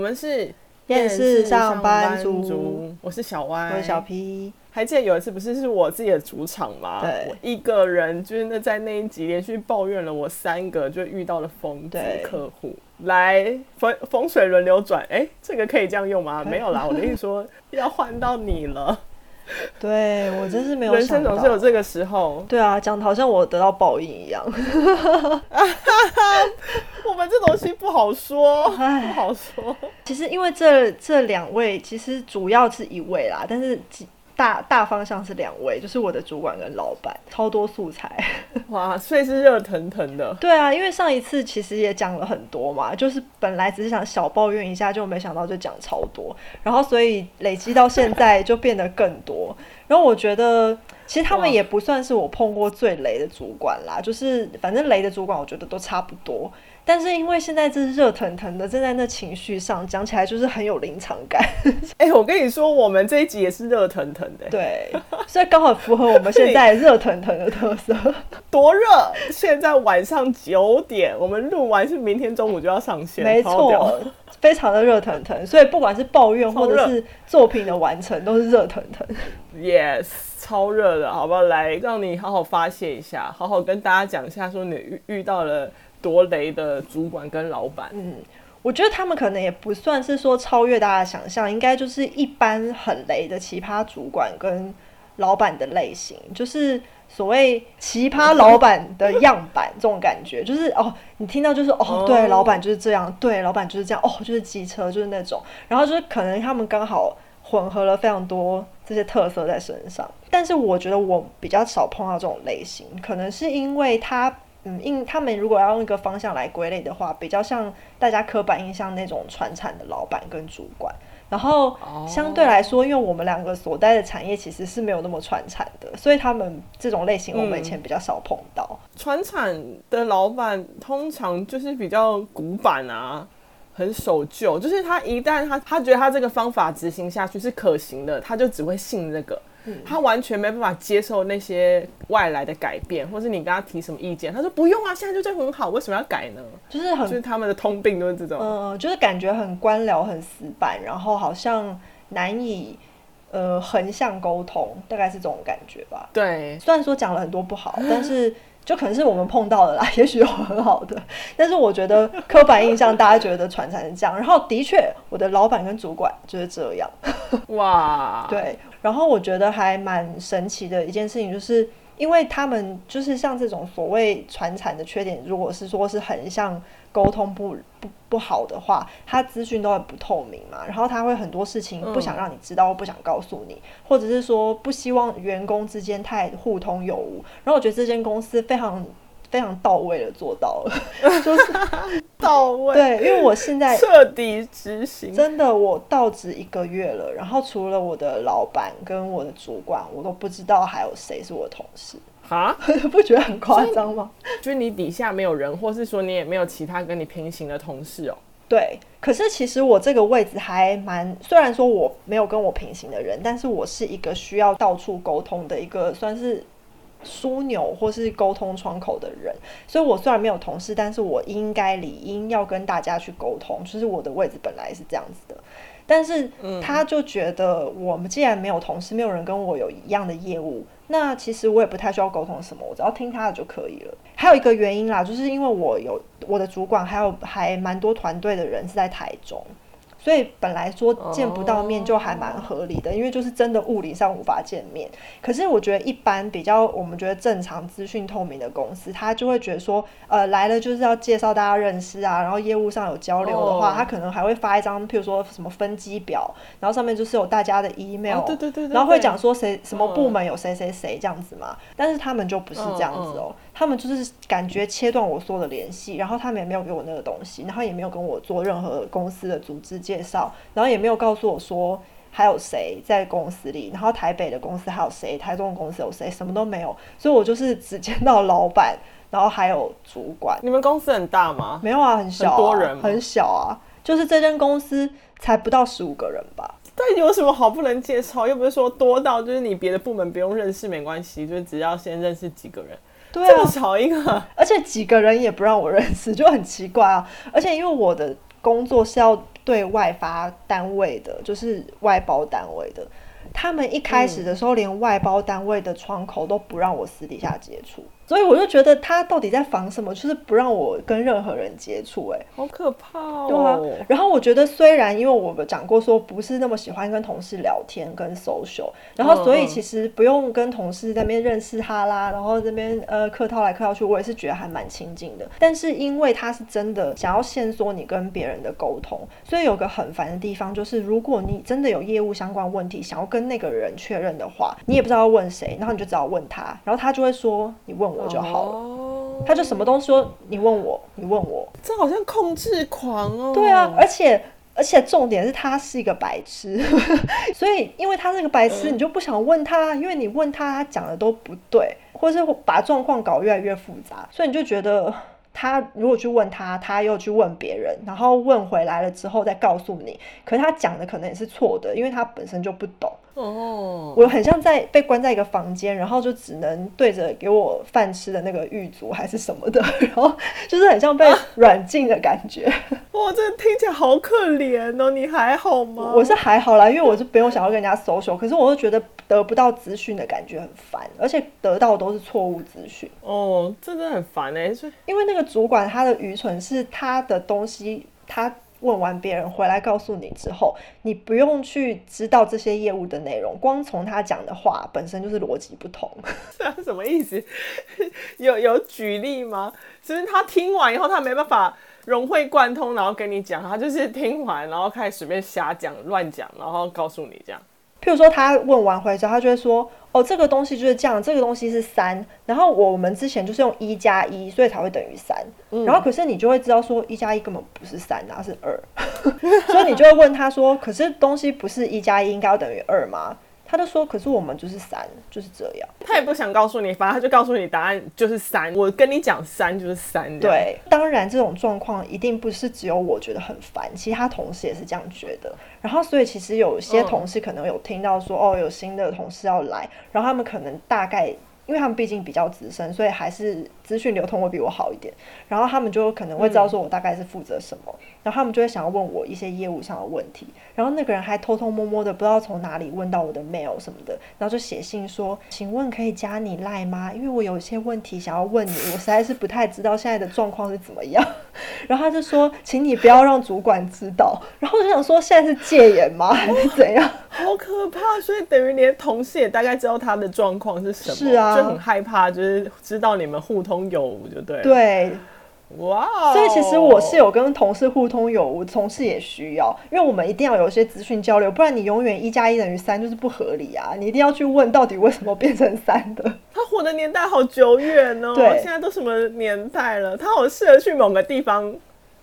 们是电视上班族，我是小歪，我是小 P。还记得有一次不是是我自己的主场吗？对，我一个人就是那在那一集连续抱怨了我三个就遇到了疯子客户，来风风水轮流转，哎、欸，这个可以这样用吗？没有啦，我的意思说要换到你了。对，我真是没有人生总是有这个时候。对啊，讲的好像我得到报应一样。我们这东西不好说，不好说。其实因为这这两位，其实主要是一位啦，但是大大方向是两位，就是我的主管跟老板，超多素材。哇，所以是热腾腾的。对啊，因为上一次其实也讲了很多嘛，就是本来只是想小抱怨一下，就没想到就讲超多，然后所以累积到现在 就变得更多。然后我觉得，其实他们也不算是我碰过最雷的主管啦，就是反正雷的主管，我觉得都差不多。但是因为现在这是热腾腾的，正在那情绪上，讲起来就是很有临场感。哎、欸，我跟你说，我们这一集也是热腾腾的，对，所以刚好符合我们现在热腾腾的特色。多热！现在晚上九点，我们录完是明天中午就要上线，没错，非常的热腾腾。所以不管是抱怨或者是作品的完成，都是热腾腾。Yes，超热的，好不好？来，让你好好发泄一下，好好跟大家讲一下，说你遇遇到了。多雷的主管跟老板，嗯，我觉得他们可能也不算是说超越大家的想象，应该就是一般很雷的奇葩主管跟老板的类型，就是所谓奇葩老板的样板这种感觉，就是哦，你听到就是哦，对，老板就是这样，对，老板就是这样，哦，就是机车就是那种，然后就是可能他们刚好混合了非常多这些特色在身上，但是我觉得我比较少碰到这种类型，可能是因为他。嗯，因他们如果要用一个方向来归类的话，比较像大家刻板印象那种传产的老板跟主管。然后相对来说，因为我们两个所待的产业其实是没有那么传产的，所以他们这种类型我们以前比较少碰到。传产的老板通常就是比较古板啊，很守旧，就是他一旦他他觉得他这个方法执行下去是可行的，他就只会信这个。他完全没办法接受那些外来的改变，或是你跟他提什么意见，他说不用啊，现在就这很好，为什么要改呢？就是很，就是他们的通病都是这种，嗯、呃，就是感觉很官僚、很死板，然后好像难以呃横向沟通，大概是这种感觉吧。对，虽然说讲了很多不好，但是就可能是我们碰到的啦，也许有很好的，但是我觉得刻板印象大家觉得传产是这样，然后的确我的老板跟主管就是这样，哇，对。然后我觉得还蛮神奇的一件事情，就是因为他们就是像这种所谓传产的缺点，如果是说是横向沟通不不不好的话，他资讯都很不透明嘛，然后他会很多事情不想让你知道，或不想告诉你，或者是说不希望员工之间太互通有无。然后我觉得这间公司非常。非常到位的做到了，就是到位。对，因为我现在彻底执行，真的，我到职一个月了，然后除了我的老板跟我的主管，我都不知道还有谁是我的同事。啊，不觉得很夸张吗？就是你底下没有人，或是说你也没有其他跟你平行的同事哦？对，可是其实我这个位置还蛮，虽然说我没有跟我平行的人，但是我是一个需要到处沟通的一个，算是。枢纽或是沟通窗口的人，所以我虽然没有同事，但是我应该理应要跟大家去沟通，就是我的位置本来是这样子的。但是他就觉得我们既然没有同事，没有人跟我有一样的业务，那其实我也不太需要沟通什么，我只要听他的就可以了。还有一个原因啦，就是因为我有我的主管，还有还蛮多团队的人是在台中。所以本来说见不到面就还蛮合理的，因为就是真的物理上无法见面。可是我觉得一般比较我们觉得正常资讯透明的公司，他就会觉得说，呃，来了就是要介绍大家认识啊，然后业务上有交流的话，他可能还会发一张，譬如说什么分机表，然后上面就是有大家的 email，对对对，然后会讲说谁什么部门有谁谁谁这样子嘛。但是他们就不是这样子哦，他们就是感觉切断我所有的联系，然后他们也没有给我那个东西，然后也没有跟我做任何公司的组织。介绍，然后也没有告诉我说还有谁在公司里，然后台北的公司还有谁，台中的公司有谁，什么都没有，所以我就是只见到老板，然后还有主管。你们公司很大吗？没有啊，很小啊，很多人吗？很小啊，就是这间公司才不到十五个人吧。但有什么好不能介绍？又不是说多到就是你别的部门不用认识没关系，就是只要先认识几个人。对啊，这么少一个，而且几个人也不让我认识，就很奇怪啊。而且因为我的。工作是要对外发单位的，就是外包单位的。他们一开始的时候，连外包单位的窗口都不让我私底下接触。所以我就觉得他到底在防什么？就是不让我跟任何人接触，哎，好可怕哦。对啊。然后我觉得，虽然因为我们讲过说不是那么喜欢跟同事聊天跟 social，然后所以其实不用跟同事在那边认识他啦，然后这边呃客套来客套去，我也是觉得还蛮亲近的。但是因为他是真的想要限缩你跟别人的沟通，所以有个很烦的地方就是，如果你真的有业务相关问题想要跟那个人确认的话，你也不知道要问谁，然后你就只好问他，然后他就会说你问我。我就好了，oh. 他就什么都说，你问我，你问我，这好像控制狂哦。对啊，而且而且重点是他是一个白痴，所以因为他是个白痴，你就不想问他，因为你问他，他讲的都不对，或是把状况搞越来越复杂，所以你就觉得他如果去问他，他又去问别人，然后问回来了之后再告诉你，可是他讲的可能也是错的，因为他本身就不懂。哦，我很像在被关在一个房间，然后就只能对着给我饭吃的那个狱卒还是什么的，然后就是很像被软禁的感觉。哇，这听起来好可怜哦！你还好吗？我是还好啦，因为我是不用想要跟人家 social，可是我又觉得得不到资讯的感觉很烦，而且得到都是错误资讯。哦，这真的很烦哎！因为那个主管他的愚蠢是他的东西他。问完别人回来告诉你之后，你不用去知道这些业务的内容，光从他讲的话本身就是逻辑不同。这啊，什么意思？有有举例吗？就是他听完以后，他没办法融会贯通，然后跟你讲，他就是听完然后开始随便瞎讲乱讲，然后告诉你这样。譬如说，他问完回之后，他就会说：“哦，这个东西就是这样，这个东西是三。然后我们之前就是用一加一，所以才会等于三。嗯。然后可是你就会知道说，一加一根本不是三啊，是二。所以你就会问他说：可是东西不是一加一应该要等于二吗？”他就说：“可是我们就是三，就是这样。”他也不想告诉你，反正他就告诉你答案就是三。我跟你讲三就是三。对，当然这种状况一定不是只有我觉得很烦，其他同事也是这样觉得。然后，所以其实有些同事可能有听到说，哦，有新的同事要来，然后他们可能大概，因为他们毕竟比较资深，所以还是资讯流通会比我好一点。然后他们就可能会知道说我大概是负责什么。嗯然后他们就会想要问我一些业务上的问题，然后那个人还偷偷摸摸的不知道从哪里问到我的 mail 什么的，然后就写信说：“请问可以加你 line 吗？因为我有一些问题想要问你，我实在是不太知道现在的状况是怎么样。”然后他就说：“请你不要让主管知道。”然后我就想说：“现在是戒严吗？还是怎样？”好可怕！所以等于连同事也大概知道他的状况是什么，是啊，就很害怕，就是知道你们互通有无就对。对。哇，wow，所以其实我是有跟同事互通有无，同事也需要，因为我们一定要有一些资讯交流，不然你永远一加一等于三就是不合理啊！你一定要去问到底为什么变成三的。他活的年代好久远哦，对，现在都什么年代了？他好适合去某个地方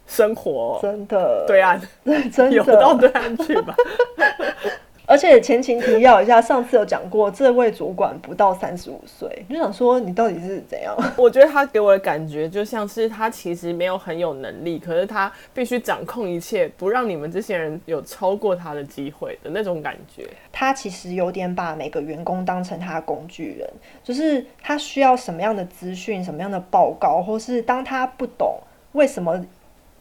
生活，真的，对岸，真的有到对岸去吧。而且前情提要一下，上次有讲过，这位主管不到三十五岁，就想说你到底是怎样？我觉得他给我的感觉就像是他其实没有很有能力，可是他必须掌控一切，不让你们这些人有超过他的机会的那种感觉。他其实有点把每个员工当成他的工具人，就是他需要什么样的资讯、什么样的报告，或是当他不懂为什么。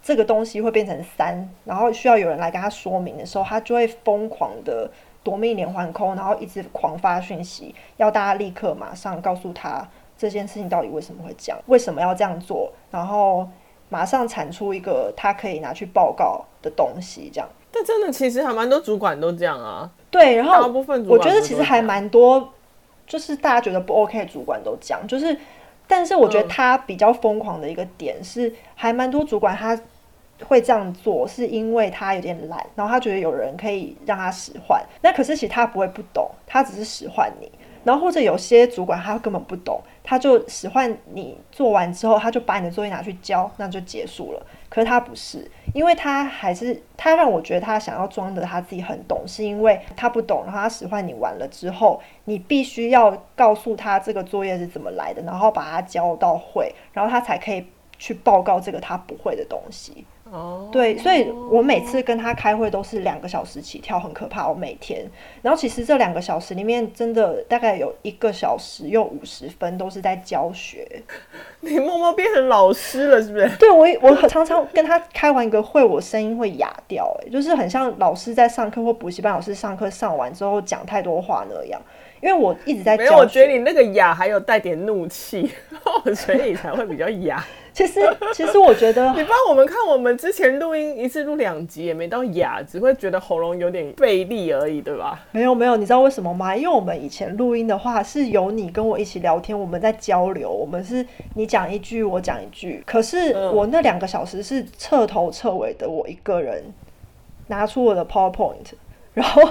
这个东西会变成三，然后需要有人来跟他说明的时候，他就会疯狂的夺命连环 call，然后一直狂发讯息，要大家立刻马上告诉他这件事情到底为什么会这样，为什么要这样做，然后马上产出一个他可以拿去报告的东西，这样。但真的，其实还蛮多主管都这样啊。对，然后大部分我觉得其实还蛮多，就是大家觉得不 OK 的主管都这样，就是，但是我觉得他比较疯狂的一个点是，还蛮多主管他。会这样做是因为他有点懒，然后他觉得有人可以让他使唤。那可是其实他不会不懂，他只是使唤你。然后或者有些主管他根本不懂，他就使唤你做完之后，他就把你的作业拿去交，那就结束了。可是他不是，因为他还是他让我觉得他想要装的他自己很懂，是因为他不懂，然后他使唤你完了之后，你必须要告诉他这个作业是怎么来的，然后把它交到会，然后他才可以去报告这个他不会的东西。哦，对，所以我每次跟他开会都是两个小时起跳，很可怕。我每天，然后其实这两个小时里面，真的大概有一个小时又五十分都是在教学。你默默变成老师了，是不是？对，我我常常跟他开完一个会，我声音会哑掉，哎，就是很像老师在上课或补习班老师上课上完之后讲太多话那样。因为我一直在教，没有，我觉得你那个哑还有带点怒气，所以才会比较哑。其实，其实我觉得，你帮我们看，我们之前录音一次录两集，也没到哑，只会觉得喉咙有点费力而已，对吧？没有，没有，你知道为什么吗？因为我们以前录音的话，是有你跟我一起聊天，我们在交流，我们是你讲一句，我讲一句。可是我那两个小时是彻头彻尾的，我一个人拿出我的 PowerPoint，然后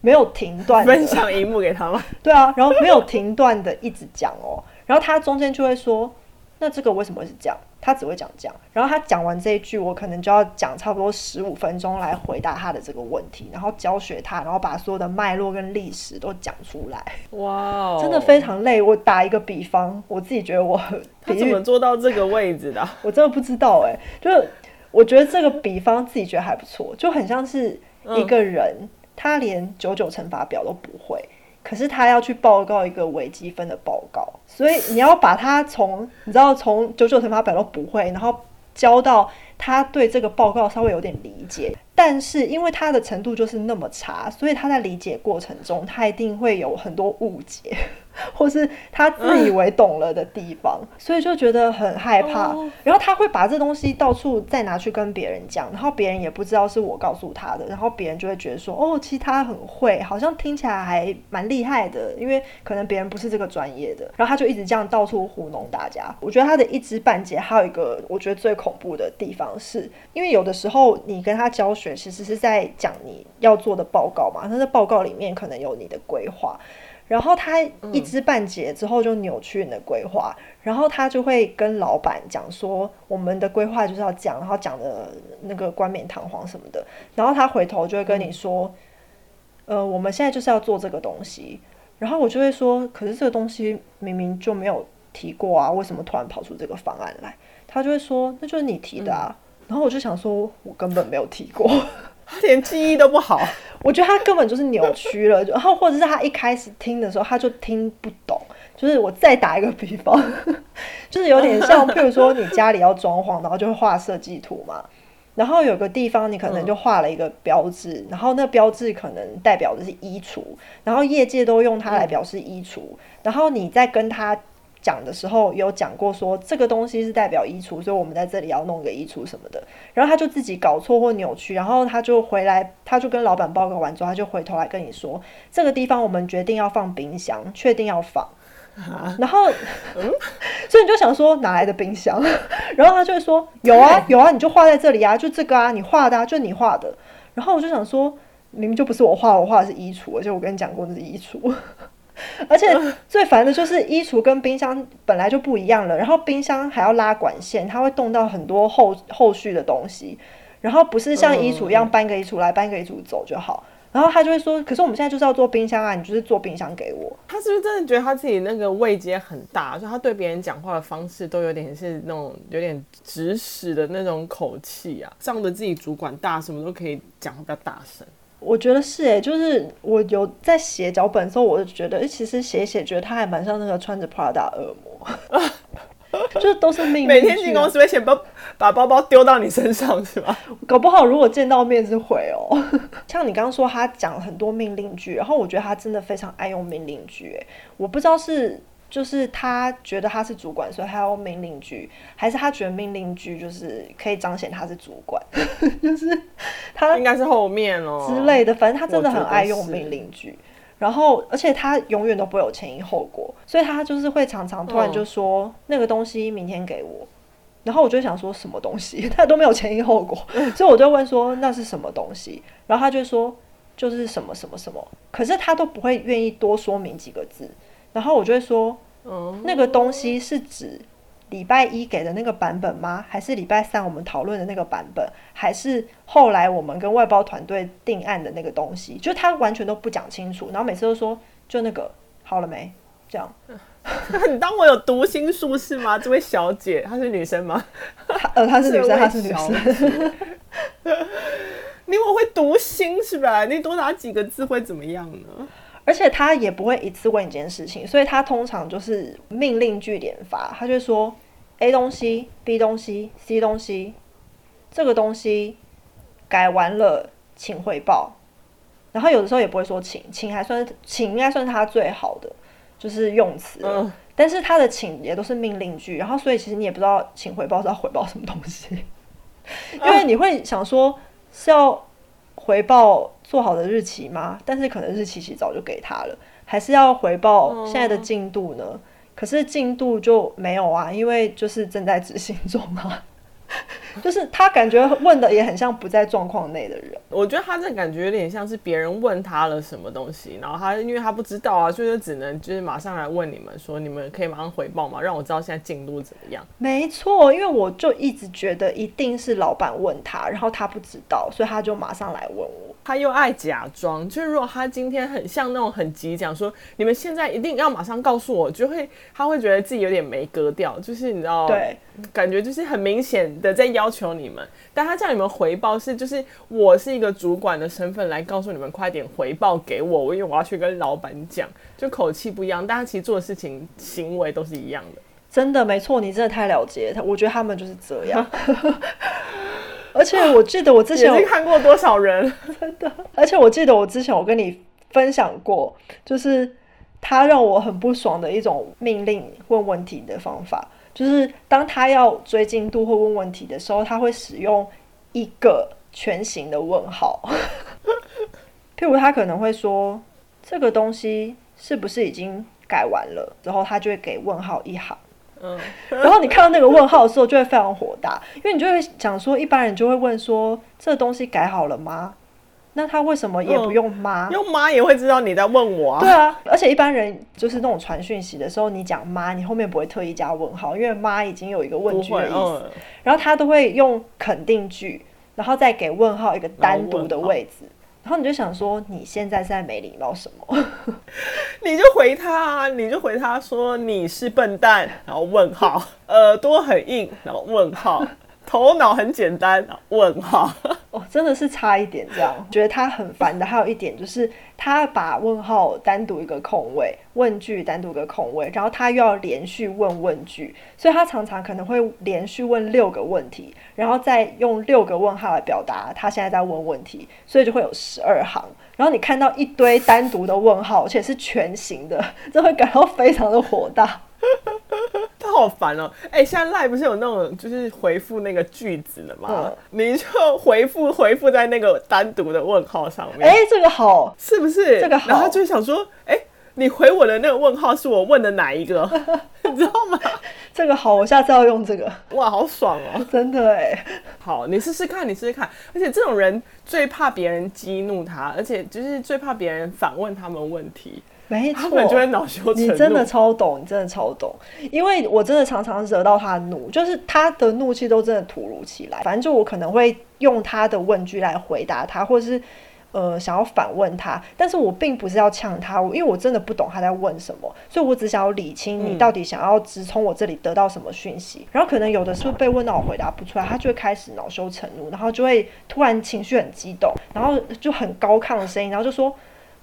没有停断，分享荧幕给他吗？对啊，然后没有停断的一直讲哦，然后他中间就会说。那这个为什么会是这样？他只会讲这样，然后他讲完这一句，我可能就要讲差不多十五分钟来回答他的这个问题，然后教学他，然后把所有的脉络跟历史都讲出来。哇 Wow，真的非常累。我打一个比方，我自己觉得我他怎么做到这个位置的？我真的不知道哎、欸，就是我觉得这个比方自己觉得还不错，就很像是一个人，嗯、他连九九乘法表都不会。可是他要去报告一个微积分的报告，所以你要把他从你知道从九九乘法表都不会，然后教到他对这个报告稍微有点理解。但是因为他的程度就是那么差，所以他在理解过程中，他一定会有很多误解，或是他自以为懂了的地方，嗯、所以就觉得很害怕。哦、然后他会把这东西到处再拿去跟别人讲，然后别人也不知道是我告诉他的，然后别人就会觉得说：“哦，其实他很会，好像听起来还蛮厉害的。”因为可能别人不是这个专业的，然后他就一直这样到处糊弄大家。我觉得他的一知半解，还有一个我觉得最恐怖的地方是，因为有的时候你跟他教学。其实是在讲你要做的报告嘛，他在报告里面可能有你的规划，然后他一知半解之后就扭曲你的规划，嗯、然后他就会跟老板讲说，我们的规划就是要讲，然后讲的那个冠冕堂皇什么的，然后他回头就会跟你说，嗯、呃，我们现在就是要做这个东西，然后我就会说，可是这个东西明明就没有提过啊，为什么突然跑出这个方案来？他就会说，那就是你提的啊。嗯。然后我就想说，我根本没有提过，他 连记忆都不好。我觉得他根本就是扭曲了，然后或者是他一开始听的时候他就听不懂。就是我再打一个比方，就是有点像，譬如说你家里要装潢，然后就会画设计图嘛。然后有个地方你可能就画了一个标志，然后那标志可能代表的是衣橱，然后业界都用它来表示衣橱，然后你再跟他。讲的时候有讲过说这个东西是代表衣橱，所以我们在这里要弄个衣橱什么的。然后他就自己搞错或扭曲，然后他就回来，他就跟老板报告完之后，他就回头来跟你说这个地方我们决定要放冰箱，确定要放。啊、然后，嗯、所以你就想说哪来的冰箱？然后他就会说有啊有啊，你就画在这里啊，就这个啊，你画的啊，就你画的。然后我就想说明明就不是我画，我画的是衣橱，而且我跟你讲过那是衣橱。而且最烦的就是衣橱跟冰箱本来就不一样了，然后冰箱还要拉管线，它会动到很多后后续的东西，然后不是像衣橱一样搬个衣橱来搬个衣橱走就好。然后他就会说：“可是我们现在就是要做冰箱啊，你就是做冰箱给我。”他是不是真的觉得他自己那个位阶很大，所以他对别人讲话的方式都有点是那种有点指使的那种口气啊，仗着自己主管大，什么都可以讲比较大声。我觉得是诶、欸，就是我有在写脚本的时候，我就觉得，其实写一写，觉得他还蛮像那个穿着 Prada 恶魔，就都是命。每天进公司会先把把包包丢到你身上是吧？搞不好如果见到面是会哦、喔。像你刚刚说他讲很多命令句，然后我觉得他真的非常爱用命令句、欸，我不知道是。就是他觉得他是主管，所以他要命令句，还是他觉得命令句就是可以彰显他是主管？就是他应该是后面哦之类的，反正他真的很爱用命令句。然后，而且他永远都不会有前因后果，所以他就是会常常突然就说、嗯、那个东西明天给我，然后我就想说什么东西，他都没有前因后果，所以我就问说那是什么东西，然后他就说就是什么什么什么，可是他都不会愿意多说明几个字。然后我就会说，嗯，那个东西是指礼拜一给的那个版本吗？还是礼拜三我们讨论的那个版本？还是后来我们跟外包团队定案的那个东西？就他完全都不讲清楚，然后每次都说就那个好了没？这样，你当我有读心术是吗？这位小姐，她是女生吗？呃，她是女生，她是女生。你我会读心是吧？你多打几个字会怎么样呢？而且他也不会一次问一件事情，所以他通常就是命令句连发，他就说 A 东西、B 东西、C 东西，这个东西改完了，请回报。然后有的时候也不会说请，请还算请应该算是他最好的就是用词，嗯，但是他的请也都是命令句，然后所以其实你也不知道请回报是要回报什么东西，因为你会想说是要。回报做好的日期吗？但是可能日期其实早就给他了，还是要回报现在的进度呢？嗯、可是进度就没有啊，因为就是正在执行中啊。就是他感觉问的也很像不在状况内的人，我觉得他这感觉有点像是别人问他了什么东西，然后他因为他不知道啊，所以就只能就是马上来问你们说，你们可以马上回报吗？让我知道现在进度怎么样。没错，因为我就一直觉得一定是老板问他，然后他不知道，所以他就马上来问我。他又爱假装，就是如果他今天很像那种很急讲说，你们现在一定要马上告诉我，就会他会觉得自己有点没格调，就是你知道，对，感觉就是很明显的在要求你们，但他叫你们回报是就是我是一个主管的身份来告诉你们快点回报给我，因为我要去跟老板讲，就口气不一样，但他其实做的事情行为都是一样的，真的没错，你真的太了解他，我觉得他们就是这样。而且我记得我之前看过多少人，真的。而且我记得我之前我跟你分享过，就是他让我很不爽的一种命令问问题的方法，就是当他要追进度或问问题的时候，他会使用一个全形的问号。譬如他可能会说：“这个东西是不是已经改完了？”之后他就会给问号一行。嗯，然后你看到那个问号的时候，就会非常火大，因为你就会想说，一般人就会问说，这个东西改好了吗？那他为什么也不用妈？嗯、用妈也会知道你在问我啊。对啊，而且一般人就是那种传讯息的时候，你讲妈，你后面不会特意加问号，因为妈已经有一个问句的意思。嗯、然后他都会用肯定句，然后再给问号一个单独的位置。然后你就想说，你现在是在没礼貌什么？你就回他啊，你就回他说你是笨蛋，然后问号，耳朵很硬，然后问号。头脑很简单，问号 哦，真的是差一点这样。觉得他很烦的，还有一点就是他把问号单独一个空位，问句单独一个空位，然后他又要连续问问句，所以他常常可能会连续问六个问题，然后再用六个问号来表达他现在在问问题，所以就会有十二行。然后你看到一堆单独的问号，而且是全形的，就会感到非常的火大。他好烦哦！哎、欸，现在赖不是有那种就是回复那个句子的吗？嗯、你就回复回复在那个单独的问号上面。哎、欸，这个好，是不是？这个好。然后就想说，哎、欸，你回我的那个问号是我问的哪一个？你知道吗？这个好，我下次要用这个。哇，好爽哦！真的哎。好，你试试看，你试试看。而且这种人最怕别人激怒他，而且就是最怕别人反问他们问题。没错，你真的超懂，你真的超懂，因为我真的常常惹到他怒，就是他的怒气都真的突如其来。反正就我可能会用他的问句来回答他，或者是呃想要反问他，但是我并不是要呛他，因为我真的不懂他在问什么，所以我只想要理清你到底想要直从我这里得到什么讯息。嗯、然后可能有的时候被问到我回答不出来，他就会开始恼羞成怒，然后就会突然情绪很激动，然后就很高亢的声音，然后就说。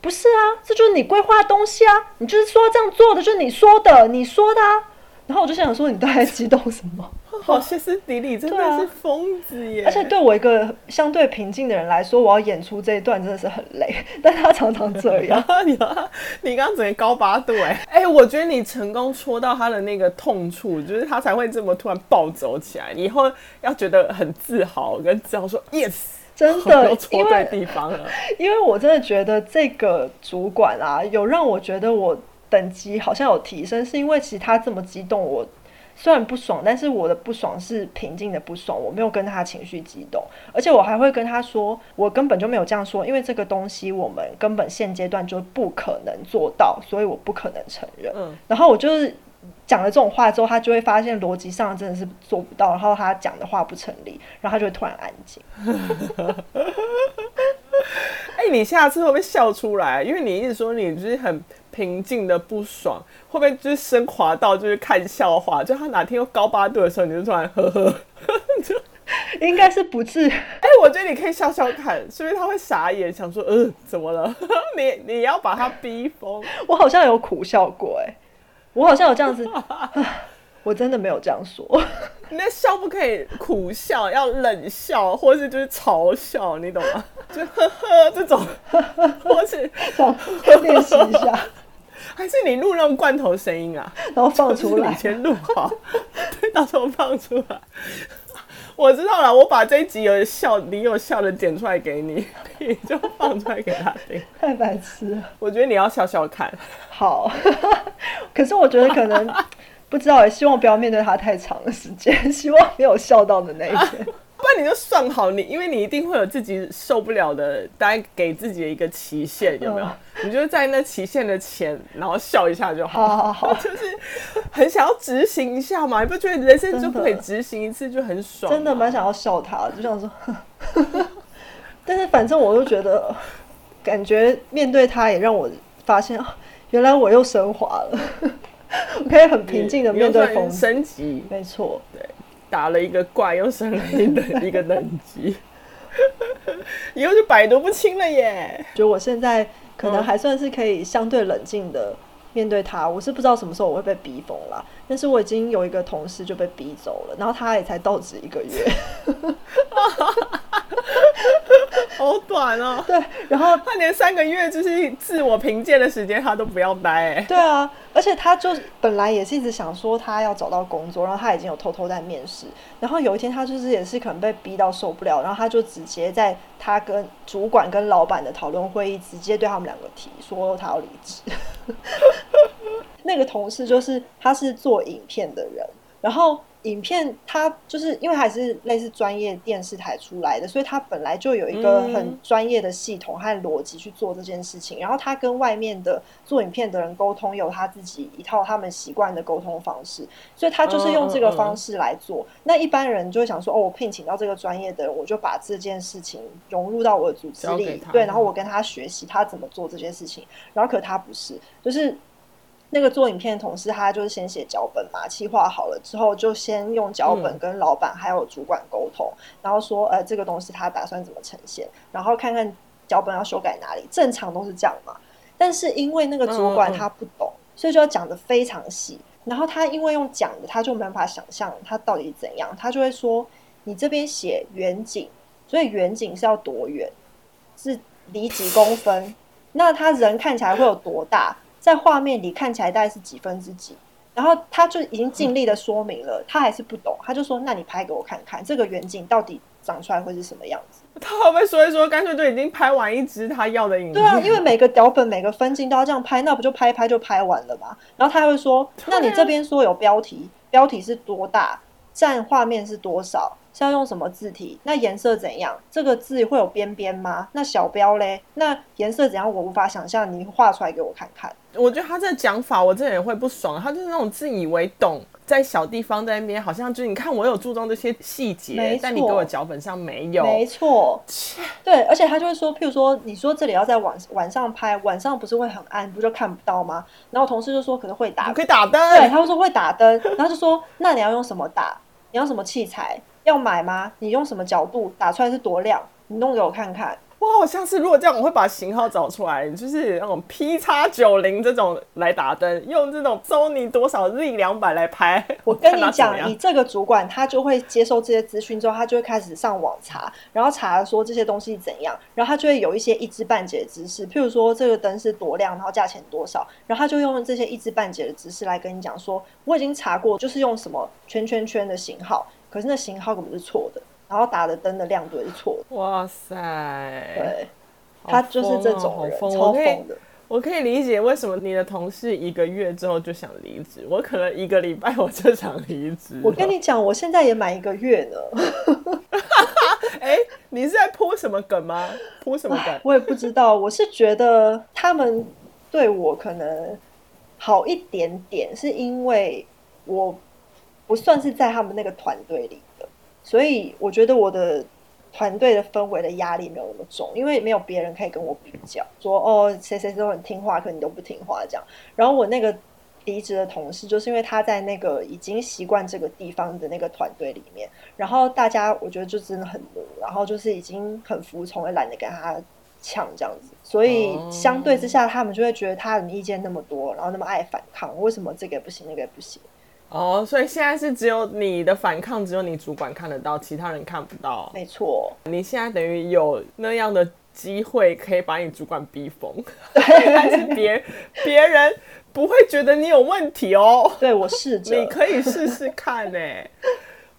不是啊，这就是你规划的东西啊！你就是说这样做的，就是你说的，你说的啊。然后我就想说，你都在激动什么？好歇斯底里，真的是疯子耶！而且对我一个相对平静的人来说，我要演出这一段真的是很累。但他常常这样，你 你刚刚整个高八度哎哎，我觉得你成功戳到他的那个痛处，就是他才会这么突然暴走起来。以后要觉得很自豪，跟自豪说 yes。真的，因为地方了，因为我真的觉得这个主管啊，有让我觉得我等级好像有提升，是因为其实他这么激动，我虽然不爽，但是我的不爽是平静的不爽，我没有跟他情绪激动，而且我还会跟他说，我根本就没有这样说，因为这个东西我们根本现阶段就不可能做到，所以我不可能承认。嗯，然后我就是。讲了这种话之后，他就会发现逻辑上真的是做不到，然后他讲的话不成立，然后他就会突然安静。哎、你下次会不会笑出来？因为你一直说你就是很平静的不爽，会不会就是升华到就是看笑话？就他哪天又高八度的时候，你就突然呵呵，就 应该是不至。哎、欸，我觉得你可以笑笑看，所以他会傻眼，想说呃怎么了？你你要把他逼疯。我好像有苦笑过、欸，哎，我好像有这样子。我真的没有这样说。你那笑不可以苦笑，要冷笑，或是就是嘲笑，你懂吗？就呵呵这种，或是想练习一下，还是你录那种罐头声音啊，然后放出来，以前录好，对，到时候放出来。我知道了，我把这一集有笑，你有笑的剪出来给你，你 就放出来给他听。太白痴了，我觉得你要笑笑看。好，可是我觉得可能。不知道也希望不要面对他太长的时间，希望没有笑到的那一天。啊，不然你就算好你，因为你一定会有自己受不了的，大概给自己的一个期限，有没有？嗯、你就在那期限的前，然后笑一下就好。好好好，就是很想要执行一下嘛，你不觉得人生就可以执行一次就很爽？真的蛮想要笑他，就想说，但是反正我就觉得，感觉面对他也让我发现，原来我又升华了。我可以很平静的面对风升级，没错，对，打了一个怪，又升了一等一个等级，以后就百毒不侵了耶。就我现在可能还算是可以相对冷静的面对他，我是不知道什么时候我会被逼疯了，但是我已经有一个同事就被逼走了，然后他也才到职一个月。好短哦，对，然后他连三个月就是自我评鉴的时间他都不要待，哎，对啊，而且他就本来也是一直想说他要找到工作，然后他已经有偷偷在面试，然后有一天他就是也是可能被逼到受不了，然后他就直接在他跟主管跟老板的讨论会议，直接对他们两个提说他要离职。那个同事就是他是做影片的人，然后。影片它就是因为还是类似专业电视台出来的，所以它本来就有一个很专业的系统和逻辑去做这件事情。然后他跟外面的做影片的人沟通，有他自己一套他们习惯的沟通方式，所以他就是用这个方式来做。那一般人就会想说：“哦，我聘请到这个专业的人，我就把这件事情融入到我的组织里，对，然后我跟他学习他怎么做这件事情。”然后可他不是，就是。那个做影片的同事，他就是先写脚本嘛，企划好了之后，就先用脚本跟老板还有主管沟通，嗯、然后说，呃，这个东西他打算怎么呈现，然后看看脚本要修改哪里，正常都是这样嘛。但是因为那个主管他不懂，嗯嗯，所以就要讲的非常细。然后他因为用讲的，他就没办法想象他到底怎样，他就会说，你这边写远景，所以远景是要多远，是离几公分，那他人看起来会有多大？在画面里看起来大概是几分之几，然后他就已经尽力的说明了，他还是不懂，他就说：“那你拍给我看看，这个远景到底长出来会是什么样子？”他会不会说一说，干脆就已经拍完一支他要的影片？对啊，因为每个脚本每个分镜都要这样拍，那不就拍一拍就拍完了吗？然后他还会说：“那你这边说有标题，标题是多大？占画面是多少？”是要用什么字体？那颜色怎样？这个字会有边边吗？那小标嘞？那颜色怎样？我无法想象，你画出来给我看看。我觉得他这讲法，我真的也会不爽。他就是那种自以为懂，在小地方在那边，好像就是你看我有注重这些细节，但你给我脚本上没有。没错，对，而且他就会说，譬如说，你说这里要在晚晚上拍，晚上不是会很暗，不就看不到吗？然后同事就说可能会打，可以打灯。对，他会说会打灯，然后就说那你要用什么打？你要什么器材？要买吗？你用什么角度打出来是多亮？你弄给我看看。哇，好像是如果这样，我会把型号找出来，就是那种 P 叉九零这种来打灯，用这种 Sony 多少 Z 两百来拍。我跟你讲，你这个主管他就会接受这些资讯之后，他就会开始上网查，然后查说这些东西怎样，然后他就会有一些一知半解的知识，譬如说这个灯是多亮，然后价钱多少，然后他就用这些一知半解的知识来跟你讲说，我已经查过，就是用什么圈圈圈的型号。可是那型号根本是错的，然后打的灯的亮度也是错的。哇塞！对，他就是这种人，超疯的。我可以理解为什么你的同事一个月之后就想离职，我可能一个礼拜我就想离职。我跟你讲，我现在也满一个月呢。哎、欸，你是在铺什么梗吗？铺什么梗？我也不知道。我是觉得他们对我可能好一点点，是因为我。不算是在他们那个团队里的，所以我觉得我的团队的氛围的压力没有那么重，因为没有别人可以跟我比较，说哦谁谁都很听话，可你都不听话这样。然后我那个离职的同事，就是因为他在那个已经习惯这个地方的那个团队里面，然后大家我觉得就真的很奴，然后就是已经很服从，也懒得跟他抢这样子，所以相对之下，他们就会觉得他的意见那么多，然后那么爱反抗，为什么这个也不行，那个也不行？哦，所以现在是只有你的反抗，只有你主管看得到，其他人看不到。没错，你现在等于有那样的机会，可以把你主管逼疯。但是别别人不会觉得你有问题哦。对，我试着，你可以试试看呢。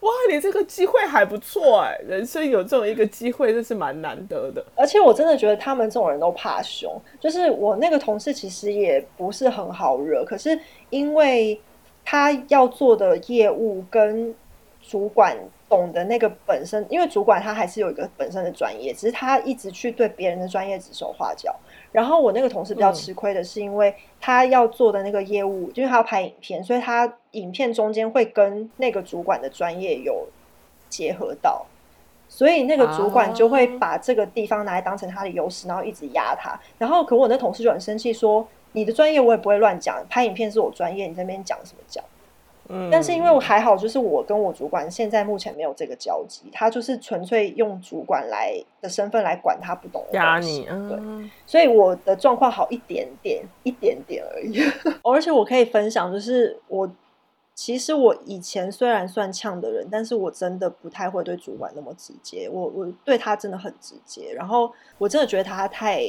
哇，你这个机会还不错哎，人生有这种一个机会，这是蛮难得的。而且我真的觉得他们这种人都怕凶，就是我那个同事其实也不是很好惹，可是因为。他要做的业务跟主管懂的那个本身，因为主管他还是有一个本身的专业，只是他一直去对别人的专业指手画脚。然后我那个同事比较吃亏的是，因为他要做的那个业务，因为他要拍影片，所以他影片中间会跟那个主管的专业有结合到，所以那个主管就会把这个地方拿来当成他的优势，然后一直压他。然后可我那同事就很生气说。你的专业我也不会乱讲，拍影片是我专业，你在那边讲什么讲？嗯，但是因为我还好，就是我跟我主管现在目前没有这个交集，他就是纯粹用主管来的身份来管他不懂的东西，嗯、对，所以我的状况好一点点，一点点而已。而且我可以分享，就是我其实我以前虽然算呛的人，但是我真的不太会对主管那么直接，我我对他真的很直接，然后我真的觉得他太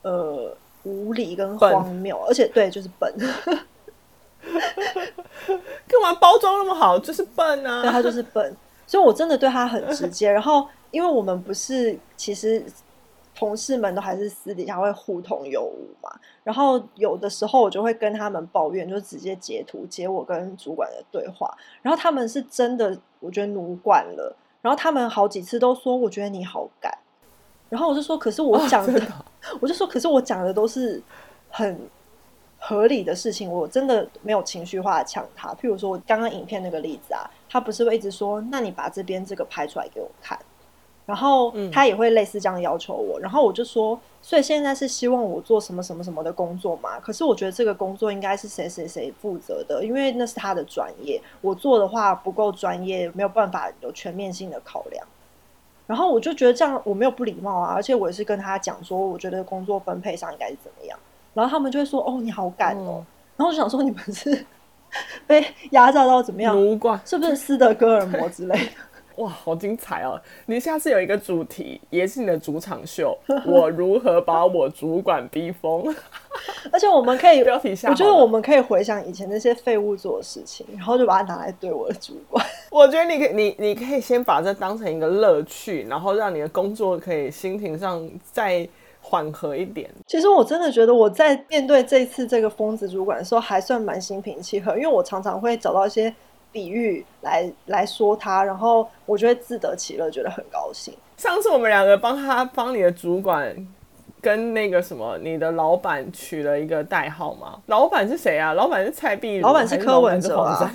呃。无理跟荒谬，而且对，就是笨。干嘛包装那么好？就是笨啊！对，他就是笨，所以我真的对他很直接。然后，因为我们不是，其实同事们都还是私底下会互通有无嘛。然后有的时候我就会跟他们抱怨，就直接截图截我跟主管的对话。然后他们是真的，我觉得奴惯了。然后他们好几次都说，我觉得你好干。然后我就说，可是我讲的，哦、我就说，可是我讲的都是很合理的事情，我真的没有情绪化的呛他。譬如说，我刚刚影片那个例子啊，他不是会一直说，那你把这边这个拍出来给我看，然后他也会类似这样要求我。嗯、然后我就说，所以现在是希望我做什么什么什么的工作嘛？可是我觉得这个工作应该是谁谁谁负责的，因为那是他的专业，我做的话不够专业，没有办法有全面性的考量。然后我就觉得这样我没有不礼貌啊，而且我也是跟他讲说，我觉得工作分配上应该是怎么样。然后他们就会说：“哦，你好赶哦。嗯”然后我就想说：“你们是 被压榨到怎么样？奴惯是不是斯德哥尔摩之类的？” 哇，好精彩哦！你下次有一个主题，也是你的主场秀，我如何把我主管逼疯？而且我们可以标题下，我觉得我们可以回想以前那些废物做的事情，然后就把它拿来对我的主管。我觉得你可以，你你可以先把这当成一个乐趣，然后让你的工作可以心情上再缓和一点。其实我真的觉得我在面对这次这个疯子主管的时候，还算蛮心平气和，因为我常常会找到一些。比喻来来说他，然后我就会自得其乐，觉得很高兴。上次我们两个帮他帮你的主管跟那个什么你的老板取了一个代号嘛？老板是谁啊？老板是蔡碧如，老板是柯文哲啊。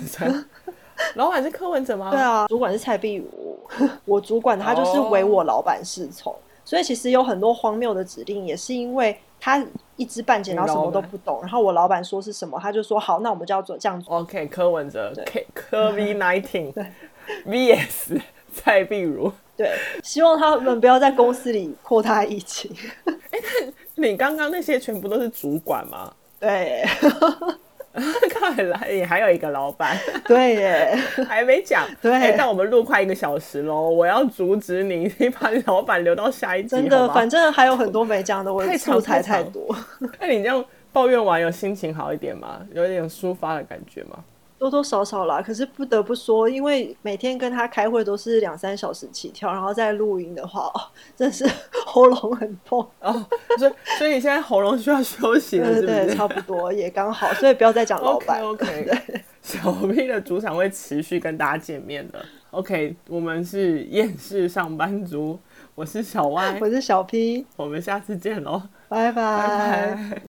老板是柯文哲吗？对啊，主管是蔡壁如。我主管他就是唯我老板是从，所以其实有很多荒谬的指令，也是因为。他一知半解，然后什么都不懂。然后我老板说是什么，他就说好，那我们就要做这样做。OK，柯文哲，K 柯 V nineteen，对，VS 蔡壁如，对，希望他们不要在公司里扩大疫情。哎、欸，你刚刚那些全部都是主管吗？对。看来你还有一个老板，对耶，还没讲。对，但、欸、我们录快一个小时喽，我要阻止你，你把老板留到下一集。真的，反正还有很多没讲的，我素材太多。那你这样抱怨完，有心情好一点吗？有一点抒发的感觉吗？多多少少啦，可是不得不说，因为每天跟他开会都是两三小时起跳，然后再录音的话，哦，真是 喉咙很痛哦。所以，所以你现在喉咙需要休息了，是不是？对，对，差不多也刚好，所以不要再讲老板。OK，, 小 P 的主场会持续跟大家见面的。OK，我们是厌世上班族，我是小 Y，我是小 P，我们下次见喽，拜拜。拜拜。